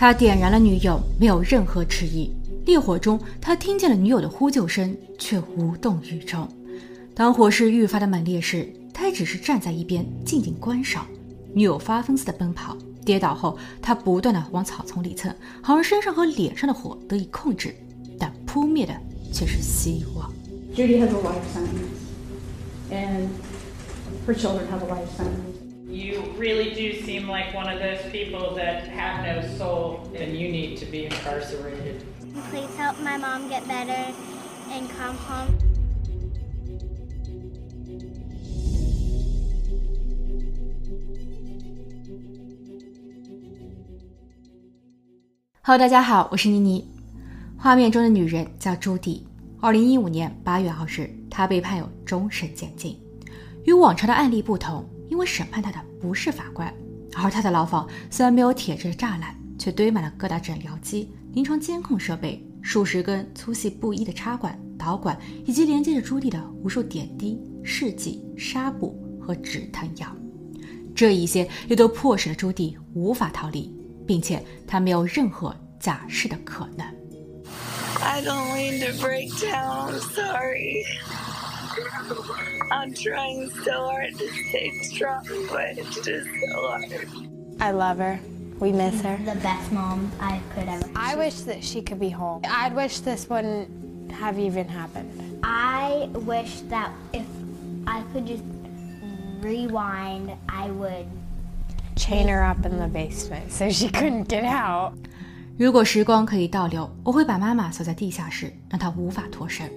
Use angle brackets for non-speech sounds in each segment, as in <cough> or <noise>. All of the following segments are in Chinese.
他点燃了女友，没有任何迟疑。烈火中，他听见了女友的呼救声，却无动于衷。当火势愈发的猛烈时，他也只是站在一边静静观赏。女友发疯似的奔跑，跌倒后，他不断的往草丛里蹭，好让身上和脸上的火得以控制，但扑灭的却是希望。Judy has a life sentence, and her children have a life sentence. You really do seem like one of those people that have no soul, and you need to be incarcerated. Please help my mom get better and come home. Hello，大家好，我是妮妮。画面中的女人叫朱迪。二零一五年八月二日，她被判有终身监禁。与往常的案例不同， 因为审判他的不是法官，而他的牢房虽然没有铁质的栅栏，却堆满了各大诊疗机、临床监控设备、数十根粗细不一的插管、导管，以及连接着朱迪的无数点滴、试剂、纱布和止疼药。这一些也都迫使了朱迪无法逃离。并且他没有任何假释的可能。I don't mean to break down. Sorry. I'm trying so hard to stay strong, but it's just so hard. I love her. We miss her. The best mom I could ever. I wish that she could be home. I'd wish this wouldn't have even happened. I wish that if I could just rewind, I would chain her up in the basement so she couldn't get out. 如果时光可以倒流，我会把妈妈锁在地下室，让她无法脱身。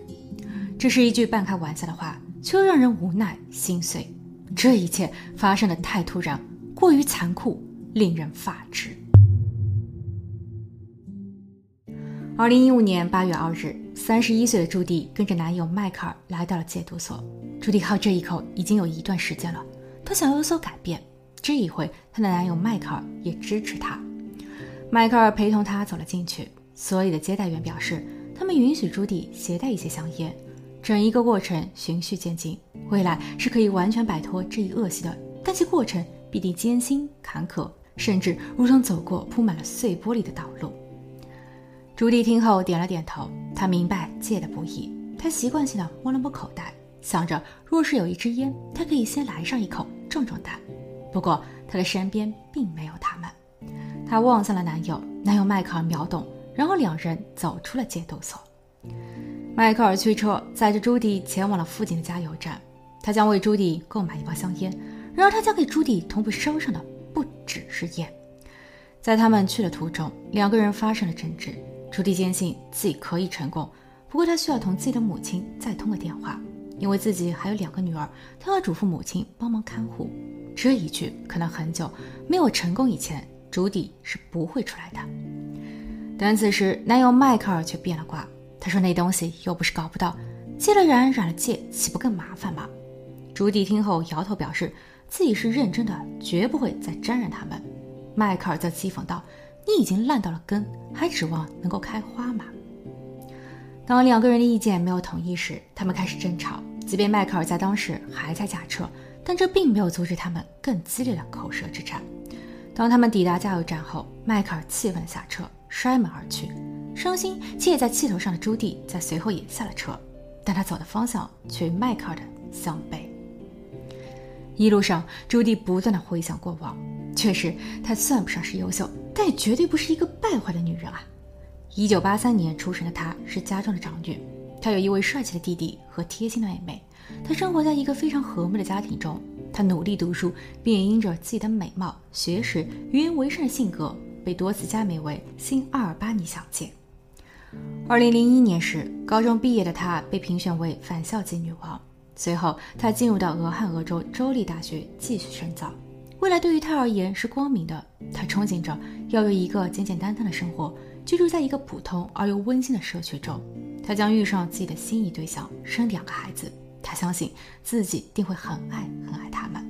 这是一句半开玩笑的话，却又让人无奈心碎。这一切发生的太突然，过于残酷，令人发指。二零一五年八月二日，三十一岁的朱迪跟着男友迈克尔来到了戒毒所。朱迪靠这一口已经有一段时间了，她想要有所改变。这一回，她的男友迈克尔也支持她。迈克尔陪同她走了进去。所里的接待员表示，他们允许朱迪携带一些香烟。整一个过程循序渐进，未来是可以完全摆脱这一恶习的，但其过程必定艰辛坎坷，甚至如同走过铺满了碎玻璃的道路。朱迪听后点了点头，他明白戒的不易。他习惯性的摸了摸口袋，想着若是有一支烟，他可以先来上一口壮壮胆。不过，他的身边并没有他们。他望向了男友，男友迈克尔秒懂，然后两人走出了戒毒所。迈克尔驱车载着朱迪前往了附近的加油站，他将为朱迪购买一包香烟。然而，他将给朱迪同步捎上的不只是烟。在他们去的途中，两个人发生了争执。朱迪坚信自己可以成功，不过他需要同自己的母亲再通个电话，因为自己还有两个女儿，他要嘱咐母亲帮忙看护。这一句可能很久没有成功以前，朱迪是不会出来的。但此时男友迈克尔却变了卦，他说那东西又不是搞不到，借了染，染了戒，岂不更麻烦吗？朱迪听后摇头，表示自己是认真的，绝不会再沾染他们。迈克尔则讥讽道：“你已经烂到了根，还指望能够开花吗？”当两个人的意见没有统一时，他们开始争吵。即便迈克尔在当时还在驾车。但这并没有阻止他们更激烈的口舌之战。当他们抵达加油站后，迈克尔气愤下车，摔门而去。伤心且也在气头上的朱迪在随后也下了车，但他走的方向却与迈克尔的相悖。一路上，朱迪不断的回想过往。确实，她算不上是优秀，但也绝对不是一个败坏的女人啊。一九八三年出生的她，是家中的长女。她有一位帅气的弟弟和贴心的妹妹。她生活在一个非常和睦的家庭中。她努力读书，并因着自己的美貌、学识、与人为善的性格，被多次加美为新阿尔巴尼小姐。二零零一年时，高中毕业的她被评选为返校级女王。随后，她进入到俄亥俄州州立大学继续深造。未来对于她而言是光明的。她憧憬着要有一个简简单单的生活，居住在一个普通而又温馨的社区中。她将遇上自己的心仪对象，生两个孩子。他相信自己定会很爱很爱他们，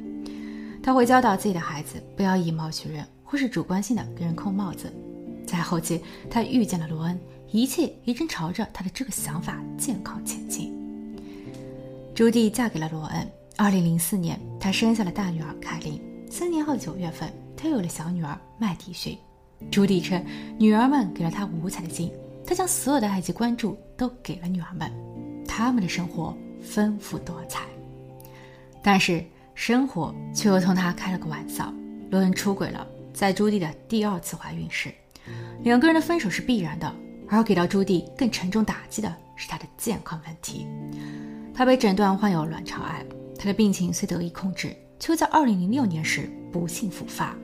他会教导自己的孩子不要以貌取人，或是主观性的给人扣帽子。在后期，他遇见了罗恩，一切也正朝着他的这个想法健康前进。朱迪嫁给了罗恩。二零零四年，她生下了大女儿凯琳。三年后九月份，她有了小女儿麦迪逊。朱迪称，女儿们给了他五彩的心，他将所有的爱及关注都给了女儿们，他们的生活丰富多彩。但是生活却又同他开了个玩笑，罗恩出轨了。在朱迪的第二次怀孕时，两个人的分手是必然的。而给到朱迪更沉重打击的是他的健康问题。他被诊断患有卵巢癌，他的病情虽得以控制，却在2006年时不幸复发。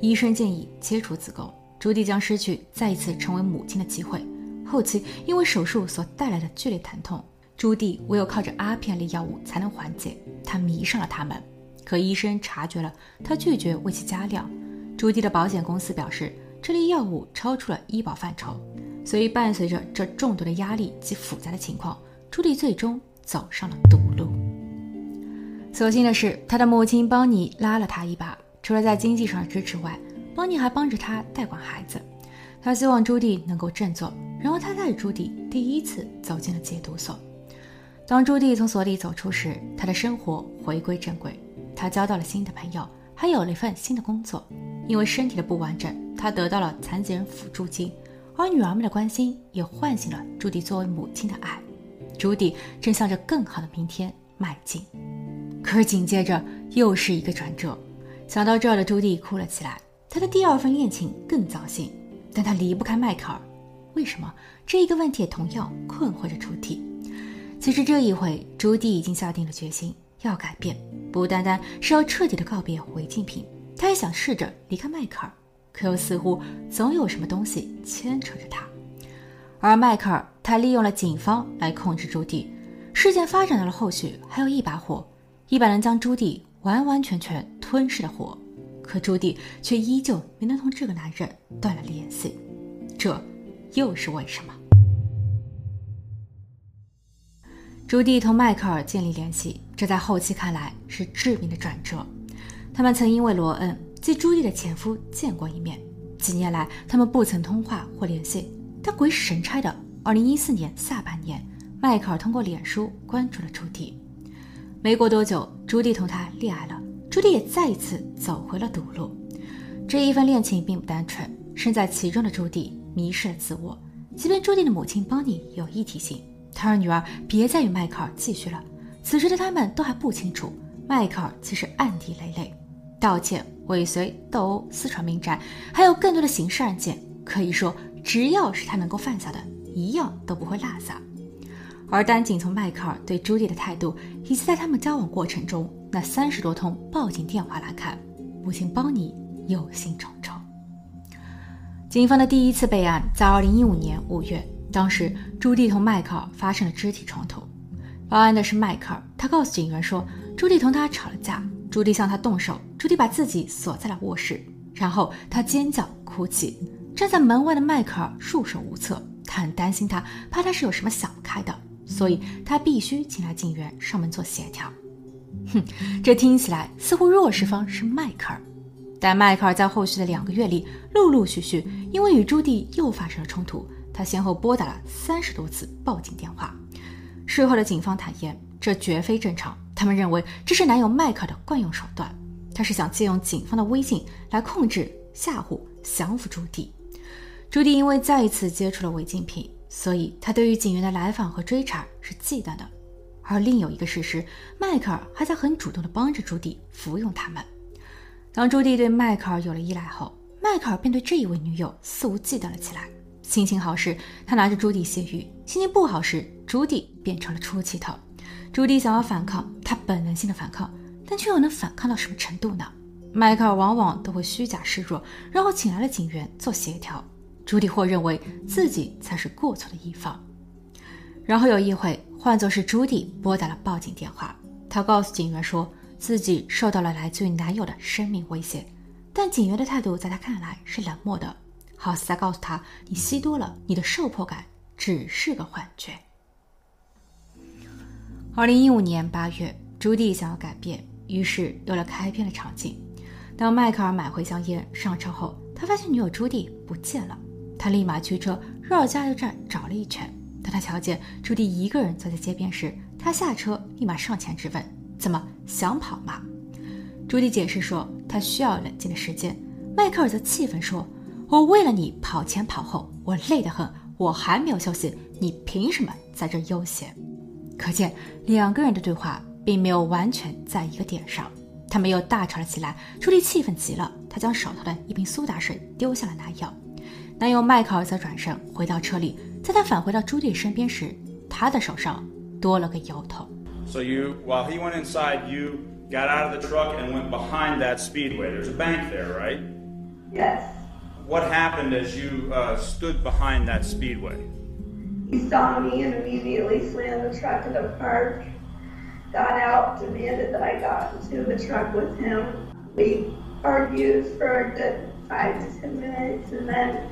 医生建议切除子宫，朱迪将失去再一次成为母亲的机会。后期因为手术所带来的剧烈疼痛，朱迪唯有靠着阿片类药物才能缓解。他迷上了他们，可医生察觉了，他拒绝为其加量。朱迪的保险公司表示，这类药物超出了医保范畴。所以，伴随着这众多的压力及复杂的情况，朱莉最终走上了毒路。所幸的是，她的母亲邦尼拉了她一把，除了在经济上的支持外，邦尼还帮着她代管孩子。他希望朱迪能够振作，然后他带着朱迪第一次走进了戒毒所。当朱迪从所里走出时，他的生活回归正轨，他交到了新的朋友，还有了一份新的工作。因为身体的不完整，他得到了残疾人辅助金。而女儿们的关心也唤醒了朱迪作为母亲的爱，朱迪正向着更好的明天迈进。可是紧接着又是一个转折，想到这儿的朱迪哭了起来。她的第二份恋情更糟心，但她离不开迈克尔。为什么？这一个问题也同样困惑着朱迪。其实这一回，朱迪已经下定了决心要改变，不单单是要彻底的告别违禁品，他也想试着离开迈克尔。可又似乎总有什么东西牵扯着他，而迈克尔他利用了警方来控制朱迪。事件发展到了后续，还有一把火，一把能将朱迪完完全全吞噬的火。可朱迪却依旧没能同这个男人断了联系，这又是为什么？朱迪同迈克尔建立联系，这在后期看来是致命的转折。他们曾因为罗恩。即朱莉的前夫见过一面，几年来他们不曾通话或联系。但鬼使神差的，二零一四年下半年，迈克尔通过脸书关注了朱迪。没过多久，朱迪同他恋爱了，朱迪也再一次走回了赌路。这一份恋情并不单纯，身在其中的朱迪迷失了自我。即便朱迪的母亲邦尼有意提醒他让女儿别再与迈克尔继续了，此时的他们都还不清楚，迈克尔其实暗地累累。道歉、尾随、斗殴、私闯民宅，还有更多的刑事案件，可以说只要是他能够犯下的，一样都不会落下。而单仅从迈克尔对朱莉的态度，以及在他们交往过程中那三十多通报警电话来看，母亲邦尼忧心忡忡。警方的第一次备案在二零一五年五月，当时朱莉同迈克尔发生了肢体冲突。报案的是迈克尔，他告诉警员说，朱莉同他吵了架。朱迪向他动手，朱迪把自己锁在了卧室，然后他尖叫哭泣。站在门外的迈克尔束手无策，他很担心他，怕他是有什么想不开的，所以他必须请来警员上门做协调。哼，这听起来似乎弱势方是迈克尔，但迈克尔在后续的两个月里，陆陆续续因为与朱迪又发生了冲突，他先后拨打了三十多次报警电话。事后的警方坦言，这绝非正常。他们认为这是男友迈克尔的惯用手段，他是想借用警方的威信来控制、吓唬、降服朱迪。朱迪因为再一次接触了违禁品，所以他对于警员的来访和追查是忌惮的。而另有一个事实，迈克尔还在很主动地帮着朱迪服用他们。当朱迪对迈克尔有了依赖后，迈克尔便对这一位女友肆无忌惮了起来。心情好时，他拿着朱迪泄欲；心情不好时，朱迪变成了出气筒。朱迪想要反抗，他本能性的反抗，但却又能反抗到什么程度呢？迈克尔往往都会虚假示弱，然后请来了警员做协调。朱迪或认为自己才是过错的一方。然后有一回，换作是朱迪拨打了报警电话，他告诉警员说自己受到了来自于男友的生命威胁，但警员的态度在他看来是冷漠的，好似在告诉他：“你吸多了，你的受迫感只是个幻觉。”二零一五年八月，朱迪想要改变，于是有了开篇的场景。当迈克尔买回香烟上车后，他发现女友朱迪不见了。他立马驱车绕加油站找了一圈。当他瞧见朱迪一个人坐在街边时，他下车立马上前质问：“怎么想跑吗？”朱迪解释说：“他需要冷静的时间。”迈克尔则气愤说：“我为了你跑前跑后，我累得很，我还没有休息，你凭什么在这悠闲？可见两个人的对话并没有完全在一个点上，他们又大吵了起来。朱莉气愤极了，她将手头的一瓶苏打水丢向了男友，男友迈克尔则转身回到车里。在他返回到朱莉身边时，他的手上多了个油头。So you, while he went inside, you got out of the truck and went behind that speedway. There's a bank there, right? Yes. What happened as you uh, stood behind that speedway? He saw me and immediately slammed the truck in the park. Got out, demanded that I got into the truck with him. We argued for a good five to ten minutes, and then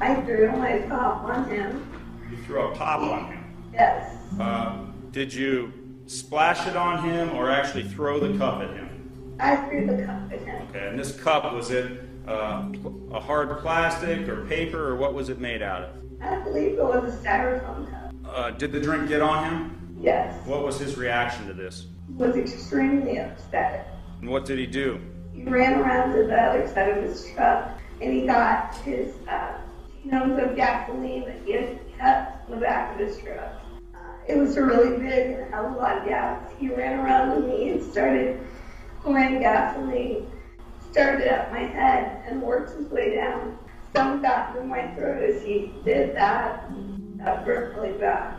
I threw my pop on him. You threw a pop on him. Yes. Uh, did you splash it on him or actually throw the cup at him? I threw the cup at him. Okay, and this cup was it uh, a hard plastic or paper or what was it made out of? I believe it was a styrofoam cup. Uh, did the drink get on him? Yes. What was his reaction to this? Was extremely upset. And what did he do? He ran around to the other side of his truck and he got his uh, cans of gasoline that he had kept in the back of his truck. Uh, it was a really big and a lot of gas. He ran around to me and started pouring gasoline, started at my head and worked his way down. Some got in my throat as he did that. That burnt really bad.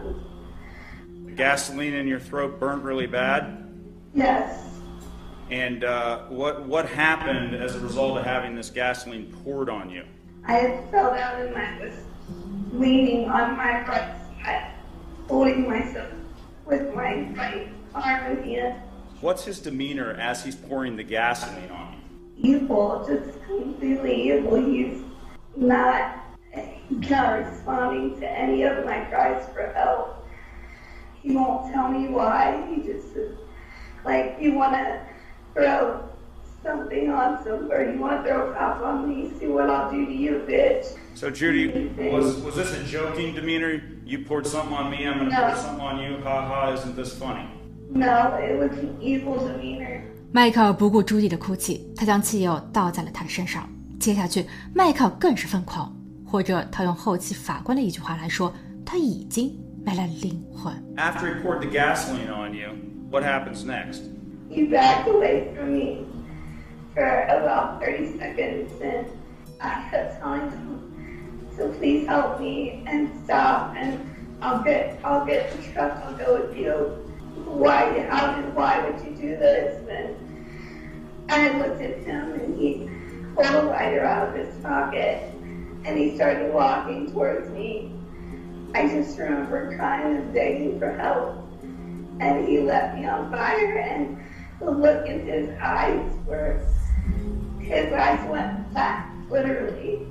The gasoline in your throat burnt really bad? Yes. And uh, what, what happened as a result of having this gasoline poured on you? I fell down and I was leaning on my right side, holding myself with my right arm and hand. What's his demeanor as he's pouring the gasoline on you? Evil, just completely evil. He's not, he's not responding to any of my cries for help. He won't tell me why. He just is like, you want to throw something on somewhere. You want to throw a cop on me? See what I'll do to you, bitch. So, Judy, was, was this a joking demeanor? You poured something on me, I'm going to No. pour something on you. Ha ha, isn't this funny? No, it was an evil demeanor. 迈克尔不顾朱迪的哭泣，他将汽油倒在了他的身上。 接下去，迈克尔更是疯狂，或者他用后期法官的一句话来说，他已经没了灵魂。 After he poured the gasoline on you, what happens next? He backed away from me for about 30 seconds, and I kept telling him to please help me and stop, and I'll get, I'll get the truck. I'll go with you. Why, how did, why would you do this? And I looked at him, and he pulled a lighter out of his pocket, and he started walking towards me. I just remember crying and begging for help and he let me on fire and the look in his eyes were his eyes went black literally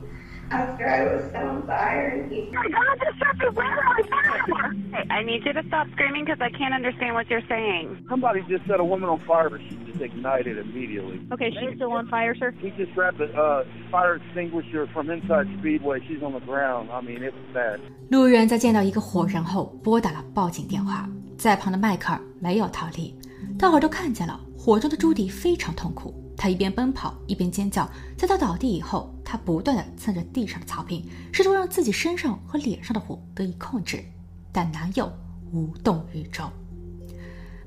after I was set on fire and he my God, this stuff is lit on fire. Hey, I need you to stop screaming because I can't understand what you're saying. Somebody just set a woman on fire, but she just ignited immediately. Okay, she's still on fire, sir? He just grabbed the uh, fire extinguisher from inside Speedway. She's on the ground. I mean, it was bad. 路人在见到一个火人后，拨打了报警电话。在旁的迈克尔没有逃离，大伙儿都看见了，火中的朱迪非常痛苦， 他一边奔跑一边尖叫。在他倒地以后，他不断的蹭着地上的草坪，试图让自己身上和脸上的火得以控制，但男友无动于衷。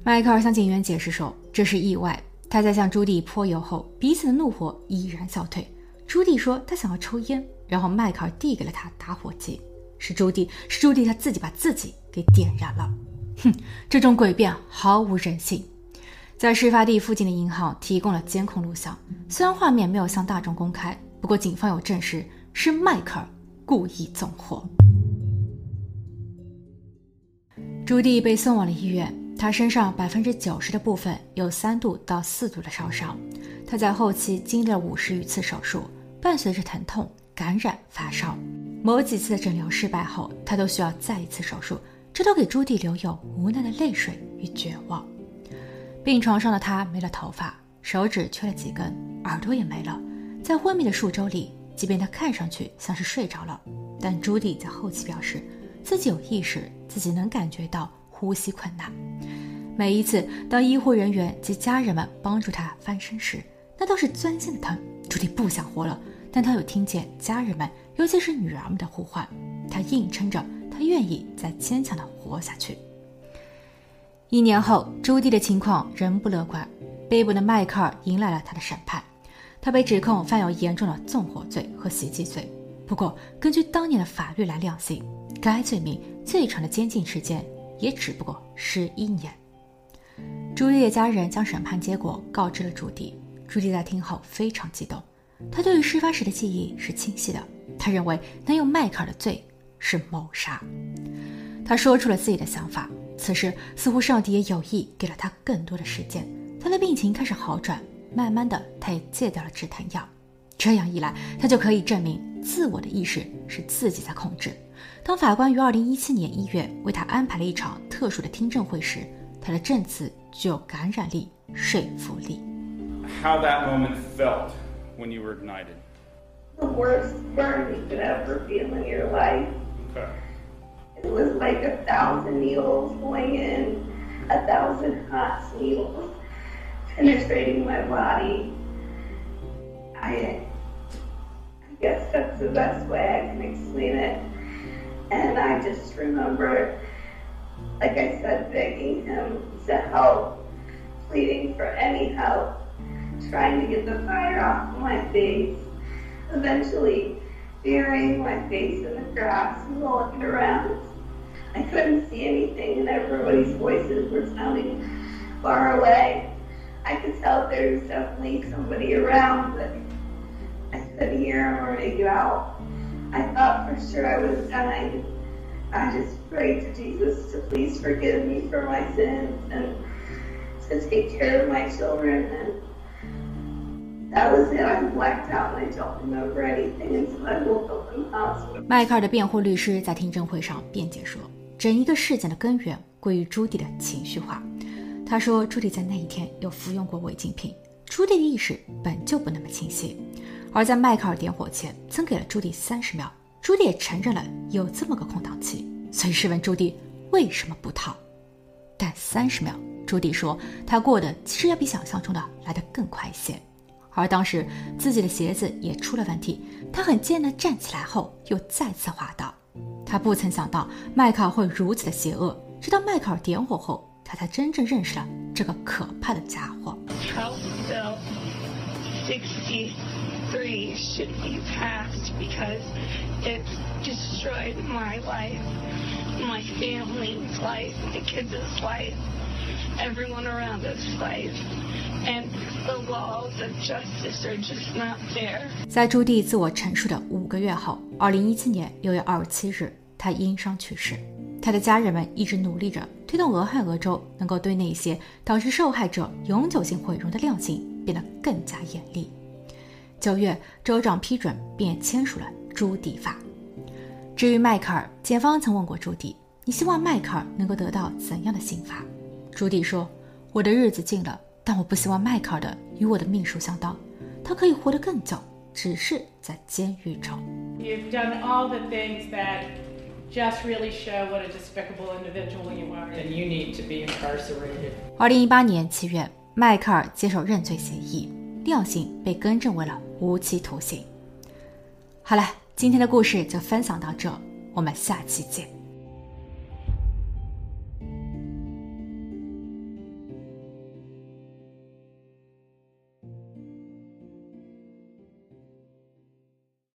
迈克尔向警员解释说，这是意外。他在向朱迪泼油后，彼此的怒火已然消退。朱迪说他想要抽烟，然后迈克尔递给了他打火机。是朱迪，是朱迪他自己把自己给点燃了。哼，这种诡辩毫无人性。在事发地附近的银行提供了监控录像，虽然画面没有向大众公开，不过警方有证实是迈克尔故意纵火。朱迪被送往了医院，他身上百分之九十的部分有三度到四度的烧伤。他在后期经历了五十余次手术，伴随着疼痛、感染、发烧。某几次的诊疗失败后，他都需要再一次手术，这都给朱迪留有无奈的泪水与绝望。病床上的他没了头发，手指缺了几根，耳朵也没了。在昏迷的数周里，即便他看上去像是睡着了，但朱迪在后期表示自己有意识，自己能感觉到呼吸困难。每一次当医护人员及家人们帮助他翻身时，那都是钻心的疼。朱迪不想活了，但他有听见家人们，尤其是女儿们的呼唤。他硬撑着，他愿意再坚强的活下去。一年后，朱迪的情况仍不乐观。被捕的迈克尔迎来了他的审判，他被指控犯有严重的纵火罪和袭击罪。不过，根据当年的法律来量刑，该罪名最长的监禁时间也只不过十一年。朱迪的家人将审判结果告知了朱迪。朱迪在听后非常激动，他对于事发时的记忆是清晰的。他认为能用迈克尔的罪是谋杀。他说出了自己的想法。此时，似乎上帝也有意给了他更多的时间。他的病情开始好转，慢慢的，他也戒掉了止疼药。这样一来，他就可以证明自我的意识是自己在控制。当法官于二零一七年一月为他安排了一场特殊的听证会时，他的证词具有感染力、说服力。How that moment felt when you were ignited? The worst burn you could ever feel in your life. Okay. It was like a thousand needles going in, a thousand hot needles. <laughs> penetrating my body. I, I guess that's the best way I can explain it. And I just remember, like I said, begging him to help, pleading for any help, trying to get the fire off my face. Eventually, burying my face in the grass and looking around. I couldn't see anything, and everybody's voices were sounding far away. I could tell there was definitely somebody around, but I couldn't hear him or make it out. I thought for sure I was dying. I just prayed to Jesus to please forgive me for my sins and to take care of my children. And that was it. I blacked out and I don't remember anything until I woke up in the hospital. 迈克尔的辩护律师在听证会上辩解说， 整一个事件的根源归于朱迪的情绪化。他说，朱迪在那一天有服用过违禁品。朱迪的意识本就不那么清晰，而在迈克尔点火前，曾给了朱迪三十秒。朱迪也承认了有这么个空档期，所以试问朱迪为什么不逃？但三十秒，朱迪说他过得其实要比想象中的来得更快一些。而当时自己的鞋子也出了问题，他很艰难站起来后又再次滑倒。他不曾想到迈克尔会如此的邪恶，直到迈克尔点火后。他才真正认识了这个可怕的家伙。House bill 63 should be passed because it destroyed my life, my family's life, the kids' life, everyone around us' life. And the laws of justice are just not there. 在朱棣自我陈述的五个月后，二零一七年六月二十七日，他因伤去世。他的家人们一直努力着推动俄亥俄州能够对那些导致受害者永久性毁容的量刑变得更加严厉。九月，州长批准并签署了朱迪法。至于迈克尔，检方曾问过朱迪：“你希望迈克尔能够得到怎样的刑罚？”朱迪说：“我的日子近了，但我不希望迈克尔的与我的命数相当。他可以活得更久，只是在监狱中。” You've done all the things that. Just really show what a despicable individual you are and you need to be incarcerated. 二零一八年七月，迈克尔接受认罪协议，量刑被更正为了无期徒刑。好了，今天的故事就分享到这，我们下期见。